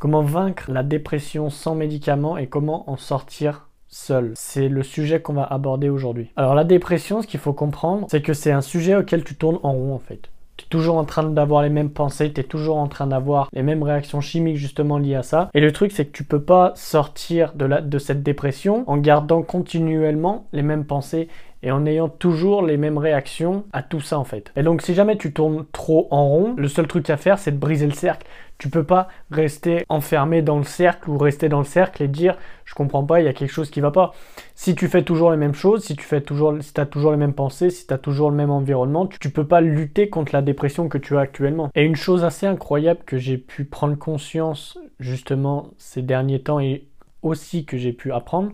Comment vaincre la dépression sans médicaments et comment en sortir seul? C'est le sujet qu'on va aborder aujourd'hui. Alors la dépression, ce qu'il faut comprendre, c'est que c'est un sujet auquel tu tournes en rond en fait. Tu es toujours en train d'avoir les mêmes pensées, tu es toujours en train d'avoir les mêmes réactions chimiques justement liées à ça. Et le truc c'est que tu peux pas sortir de, la, de cette dépression en gardant continuellement les mêmes pensées et en ayant toujours les mêmes réactions à tout ça en fait. Et donc si jamais tu tournes trop en rond, le seul truc à faire c'est de briser le cercle. Tu peux pas rester enfermé dans le cercle ou rester dans le cercle et dire je comprends pas, il y a quelque chose qui va pas. Si tu fais toujours les mêmes choses, si tu fais toujours si as toujours les mêmes pensées, si tu as toujours le même environnement, tu, tu peux pas lutter contre la dépression que tu as actuellement. Et une chose assez incroyable que j'ai pu prendre conscience justement ces derniers temps et aussi que j'ai pu apprendre,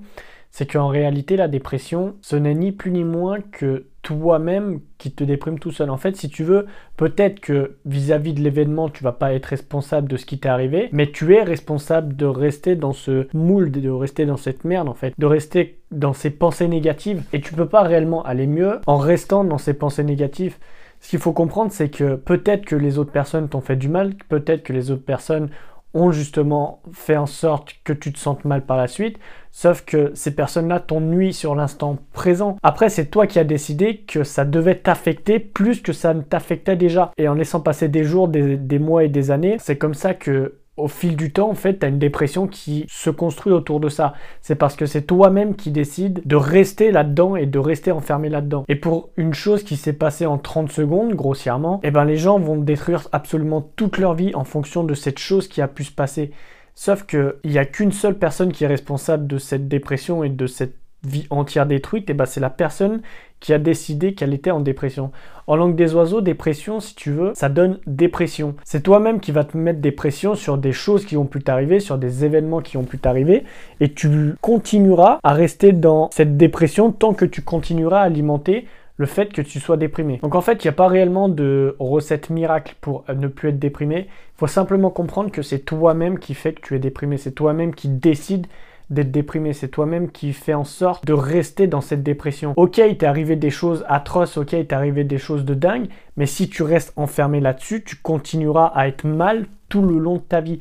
c'est qu'en réalité, la dépression, ce n'est ni plus ni moins que toi-même qui te déprime tout seul. En fait, si tu veux, peut-être que vis-à-vis de l'événement, tu vas pas être responsable de ce qui t'est arrivé, mais tu es responsable de rester dans ce moule, de rester dans cette merde en fait, de rester dans ces pensées négatives. Et tu peux pas réellement aller mieux en restant dans ces pensées négatives. Ce qu'il faut comprendre, c'est que peut-être que les autres personnes t'ont fait du mal, peut-être que les autres personnes ont justement fait en sorte que tu te sentes mal par la suite, sauf que ces personnes-là t'ennuient sur l'instant présent. Après, c'est toi qui as décidé que ça devait t'affecter plus que ça ne t'affectait déjà. Et en laissant passer des jours, des, des mois et des années, c'est comme ça que au fil du temps, en fait, tu une dépression qui se construit autour de ça. C'est parce que c'est toi-même qui décide de rester là-dedans et de rester enfermé là-dedans. Et pour une chose qui s'est passée en 30 secondes, grossièrement, eh ben les gens vont détruire absolument toute leur vie en fonction de cette chose qui a pu se passer. Sauf qu'il n'y a qu'une seule personne qui est responsable de cette dépression et de cette vie entière détruite, et ben c'est la personne qui a décidé qu'elle était en dépression. En langue des oiseaux, dépression, si tu veux, ça donne dépression. C'est toi-même qui vas te mettre des pressions sur des choses qui ont pu t'arriver, sur des événements qui ont pu t'arriver, et tu continueras à rester dans cette dépression tant que tu continueras à alimenter le fait que tu sois déprimé. Donc en fait, il n'y a pas réellement de recette miracle pour ne plus être déprimé. Il faut simplement comprendre que c'est toi-même qui fait que tu es déprimé. C'est toi-même qui décide d'être déprimé, c'est toi-même qui fais en sorte de rester dans cette dépression. Ok, il t'est arrivé des choses atroces, ok, il t'est arrivé des choses de dingue, mais si tu restes enfermé là-dessus, tu continueras à être mal tout le long de ta vie.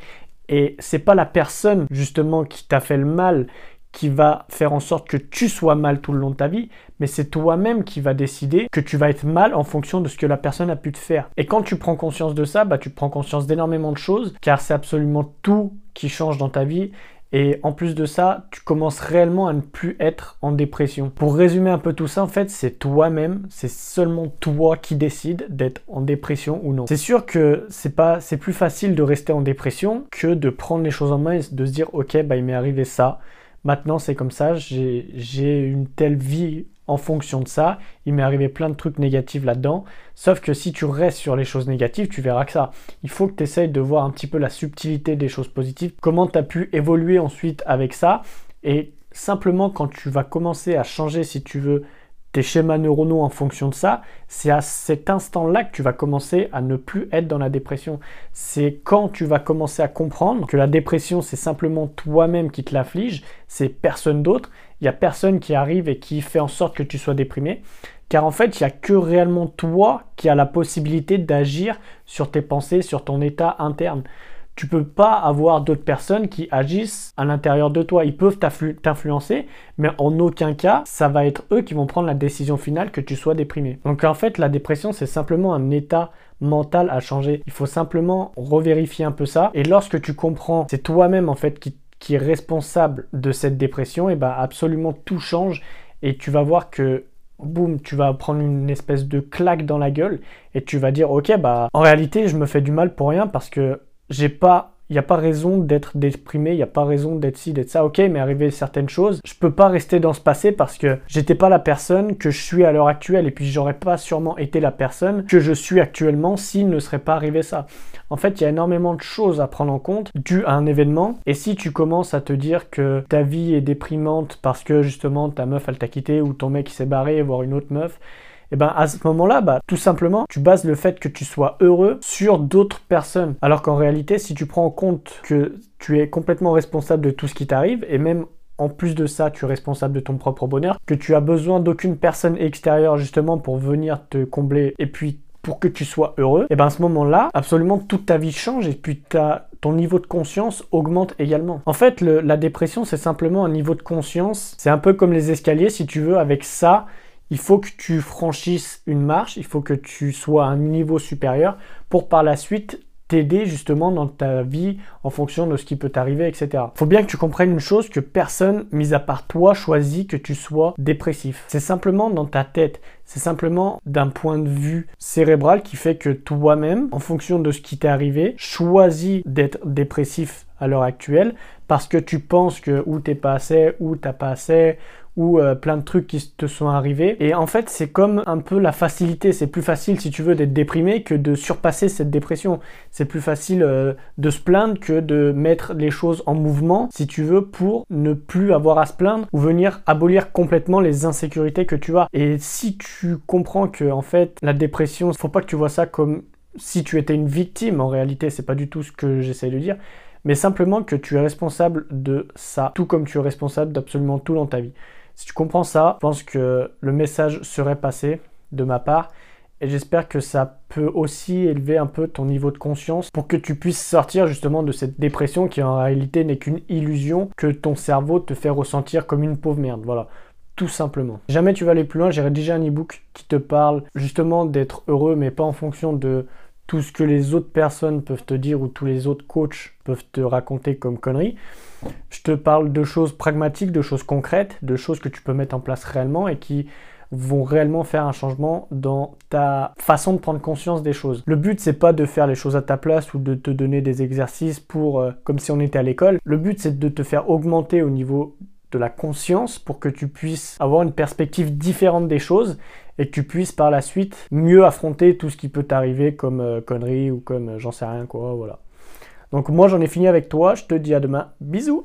Et c'est pas la personne justement qui t'a fait le mal qui va faire en sorte que tu sois mal tout le long de ta vie, mais c'est toi-même qui va décider que tu vas être mal en fonction de ce que la personne a pu te faire. Et quand tu prends conscience de ça, bah, tu prends conscience d'énormément de choses, car c'est absolument tout qui change dans ta vie et en plus de ça, tu commences réellement à ne plus être en dépression. Pour résumer un peu tout ça, en fait, c'est toi-même, c'est seulement toi qui décides d'être en dépression ou non. C'est sûr que c'est pas, c'est plus facile de rester en dépression que de prendre les choses en main et de se dire, ok, bah il m'est arrivé ça. Maintenant, c'est comme ça, j'ai une telle vie en fonction de ça. Il m'est arrivé plein de trucs négatifs là-dedans. Sauf que si tu restes sur les choses négatives, tu verras que ça. Il faut que tu essayes de voir un petit peu la subtilité des choses positives, comment tu as pu évoluer ensuite avec ça. Et simplement quand tu vas commencer à changer, si tu veux, tes schémas neuronaux en fonction de ça, c'est à cet instant-là que tu vas commencer à ne plus être dans la dépression. C'est quand tu vas commencer à comprendre que la dépression, c'est simplement toi-même qui te l'afflige, c'est personne d'autre. A personne qui arrive et qui fait en sorte que tu sois déprimé. Car en fait, il n'y a que réellement toi qui as la possibilité d'agir sur tes pensées, sur ton état interne tu peux pas avoir d'autres personnes qui agissent à l'intérieur de toi. Ils peuvent t'influencer, mais en aucun cas, ça va être eux qui vont prendre la décision finale que tu sois déprimé. Donc en fait, la dépression, c'est simplement un état mental à changer. Il faut simplement revérifier un peu ça. Et lorsque tu comprends, c'est toi-même en fait qui, qui est responsable de cette dépression, et ben absolument tout change. Et tu vas voir que boum, tu vas prendre une espèce de claque dans la gueule et tu vas dire ok bah en réalité je me fais du mal pour rien parce que j'ai pas il n'y a pas raison d'être déprimé, il n'y a pas raison d'être ci, d'être ça. Ok, mais arriver certaines choses, je peux pas rester dans ce passé parce que j'étais pas la personne que je suis à l'heure actuelle et puis j'aurais pas sûrement été la personne que je suis actuellement s'il ne serait pas arrivé ça. En fait, il y a énormément de choses à prendre en compte dû à un événement et si tu commences à te dire que ta vie est déprimante parce que justement ta meuf elle t'a quitté ou ton mec s'est barré voir une autre meuf, et eh ben à ce moment-là, bah, tout simplement, tu bases le fait que tu sois heureux sur d'autres personnes. Alors qu'en réalité, si tu prends en compte que tu es complètement responsable de tout ce qui t'arrive, et même en plus de ça, tu es responsable de ton propre bonheur, que tu as besoin d'aucune personne extérieure justement pour venir te combler et puis pour que tu sois heureux, et bien à ce moment-là, absolument toute ta vie change et puis ton niveau de conscience augmente également. En fait, la dépression, c'est simplement un niveau de conscience. C'est un peu comme les escaliers, si tu veux, avec ça, il faut que tu franchisses une marche, il faut que tu sois à un niveau supérieur pour par la suite t'aider justement dans ta vie en fonction de ce qui peut t'arriver, etc. Il Faut bien que tu comprennes une chose que personne, mis à part toi, choisit que tu sois dépressif. C'est simplement dans ta tête. C'est simplement d'un point de vue cérébral qui fait que toi-même, en fonction de ce qui t'est arrivé, choisis d'être dépressif à l'heure actuelle parce que tu penses que ou t'es pas assez, ou t'as pas assez, ou euh, plein de trucs qui te sont arrivés. Et en fait, c'est comme un peu la facilité. C'est plus facile, si tu veux, d'être déprimé que de surpasser cette dépression. C'est plus facile euh, de se plaindre que de mettre les choses en mouvement, si tu veux, pour ne plus avoir à se plaindre ou venir abolir complètement les insécurités que tu as. Et si tu comprends que, en fait, la dépression, faut pas que tu vois ça comme si tu étais une victime. En réalité, c'est pas du tout ce que j'essaie de dire mais simplement que tu es responsable de ça, tout comme tu es responsable d'absolument tout dans ta vie. Si tu comprends ça, je pense que le message serait passé de ma part et j'espère que ça peut aussi élever un peu ton niveau de conscience pour que tu puisses sortir justement de cette dépression qui en réalité n'est qu'une illusion que ton cerveau te fait ressentir comme une pauvre merde. Voilà, tout simplement. Si jamais tu vas aller plus loin, j'ai rédigé un e-book qui te parle justement d'être heureux mais pas en fonction de tout ce que les autres personnes peuvent te dire ou tous les autres coachs peuvent te raconter comme conneries. Je te parle de choses pragmatiques, de choses concrètes, de choses que tu peux mettre en place réellement et qui vont réellement faire un changement dans ta façon de prendre conscience des choses. Le but c'est pas de faire les choses à ta place ou de te donner des exercices pour euh, comme si on était à l'école. Le but c'est de te faire augmenter au niveau de la conscience pour que tu puisses avoir une perspective différente des choses et que tu puisses par la suite mieux affronter tout ce qui peut t'arriver comme euh, conneries ou comme euh, j'en sais rien quoi, voilà. Donc moi j'en ai fini avec toi, je te dis à demain, bisous